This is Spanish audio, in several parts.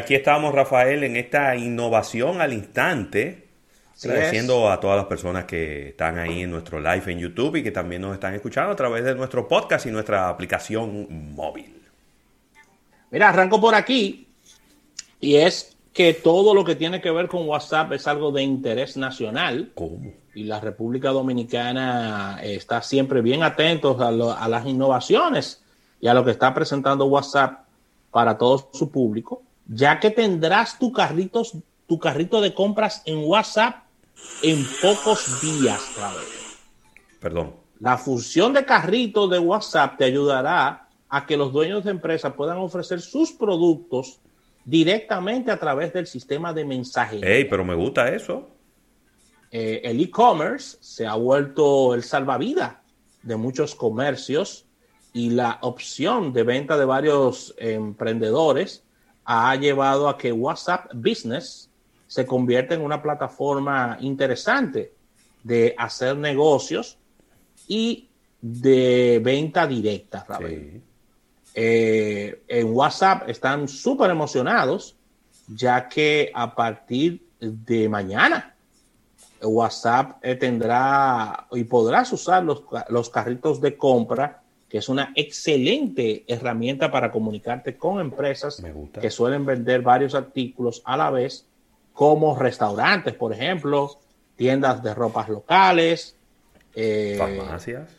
aquí estamos, Rafael, en esta innovación al instante. agradeciendo a todas las personas que están ahí en nuestro live en YouTube y que también nos están escuchando a través de nuestro podcast y nuestra aplicación móvil. Mira, arranco por aquí y es que todo lo que tiene que ver con WhatsApp es algo de interés nacional. ¿Cómo? Y la República Dominicana está siempre bien atentos a, a las innovaciones y a lo que está presentando WhatsApp para todo su público, ya que tendrás tu, carritos, tu carrito de compras en WhatsApp en pocos días, Perdón. La función de carrito de WhatsApp te ayudará a que los dueños de empresas puedan ofrecer sus productos directamente a través del sistema de mensajería. Ey, pero me gusta eso. Eh, el e-commerce se ha vuelto el salvavidas de muchos comercios y la opción de venta de varios emprendedores ha llevado a que WhatsApp Business se convierta en una plataforma interesante de hacer negocios y de venta directa. Eh, en WhatsApp están súper emocionados ya que a partir de mañana WhatsApp eh, tendrá y podrás usar los, los carritos de compra que es una excelente herramienta para comunicarte con empresas que suelen vender varios artículos a la vez, como restaurantes, por ejemplo, tiendas de ropas locales, eh, farmacias,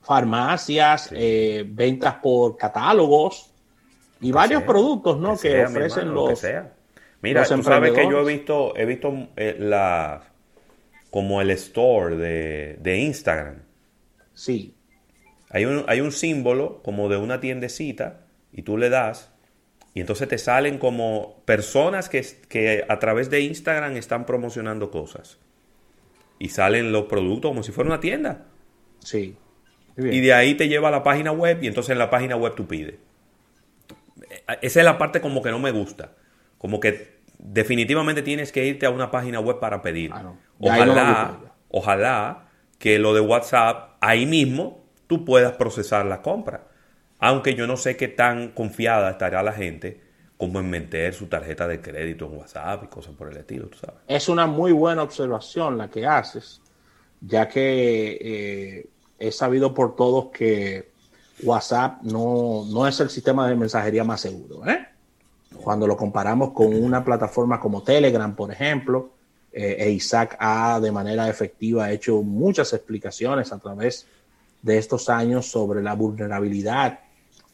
farmacias, eh, ventas por catálogos y varios productos, ¿no? Que, ofrecen los. Mira, tú sabes que yo he visto, he visto eh, la como el store de, de Instagram. Sí. Hay un, hay un símbolo como de una tiendecita y tú le das y entonces te salen como personas que, que a través de Instagram están promocionando cosas. Y salen los productos como si fuera una tienda. Sí. Y de ahí te lleva a la página web y entonces en la página web tú pides. Esa es la parte como que no me gusta. Como que definitivamente tienes que irte a una página web para pedir. Ah, ojalá, ojalá que lo de WhatsApp ahí mismo tú puedas procesar la compra. Aunque yo no sé qué tan confiada estará la gente como en meter su tarjeta de crédito en WhatsApp y cosas por el estilo, tú sabes. Es una muy buena observación la que haces, ya que eh, he sabido por todos que WhatsApp no, no, es el sistema de mensajería más seguro. ¿eh? Cuando lo comparamos con una plataforma como Telegram, por ejemplo, eh, e Isaac ha de manera efectiva hecho muchas explicaciones a través de de estos años sobre la vulnerabilidad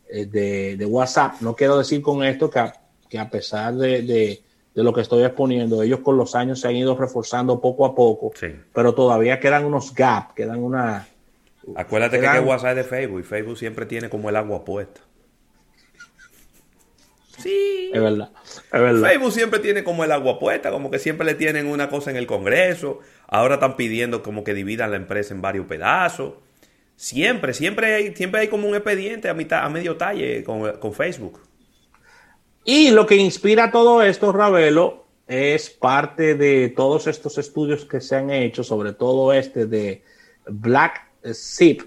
eh, de, WhatsApp. No quiero decir con esto que a, que a pesar de, lo que estoy exponiendo, ellos con los años se han ido reforzando poco a poco, pero todavía quedan unos gaps, quedan una... Acuérdate que, WhatsApp es de Facebook y Facebook siempre tiene como el agua puesta. Sí. Es verdad, es verdad. Facebook siempre tiene como el agua puesta, como que siempre le tienen una cosa en el Congreso. Ahora están pidiendo como que dividan la empresa en varios pedazos. Siempre, siempre hay, siempre hay como un expediente a, mitad, a medio talle con, Facebook. Y lo que inspira todo esto, Ravelo, es parte de todos estos estudios que se han hecho, sobre todo este de Black Zip,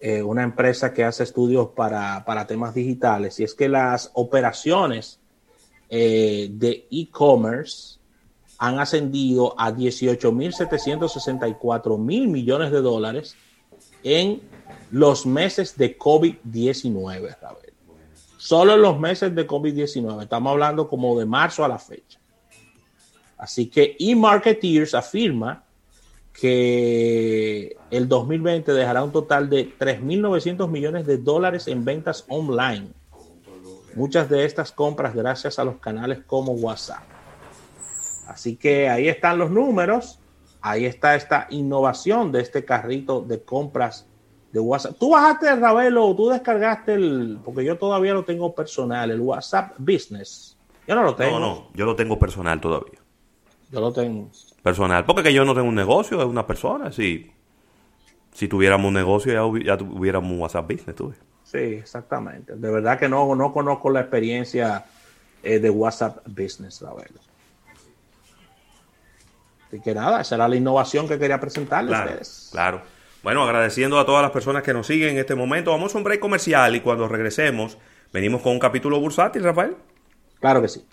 eh, una empresa que hace estudios para, temas digitales, y es que las operaciones eh, de e-commerce han ascendido a 18.764 mil millones de dólares en los meses de COVID-19, Solo en los meses de COVID-19. Estamos hablando como de marzo a la fecha. Así que eMarketeers afirma que el 2020 dejará un total de 3.900 millones de dólares en ventas online. Muchas de estas compras gracias a los canales como WhatsApp. Así que ahí están los números ahí está esta innovación de este carrito de compras de WhatsApp. Tú bajaste el Ravelo, tú descargaste el, porque yo todavía lo tengo personal, el WhatsApp Business. Yo no lo tengo. No, no, yo lo tengo personal todavía. Yo lo tengo. Personal, porque que yo no tengo un negocio, es una persona. Si, si tuviéramos un negocio, ya, tuviéramos un WhatsApp Business, tú. Sí, exactamente. De verdad que no, no conozco la experiencia eh, de WhatsApp Business, Ravelo. Así que nada, esa era la innovación que quería presentarles claro, Claro. Bueno, agradeciendo a todas las personas que nos siguen en este momento. Vamos a un break comercial y cuando regresemos, venimos con un capítulo bursátil, Rafael. Claro que sí.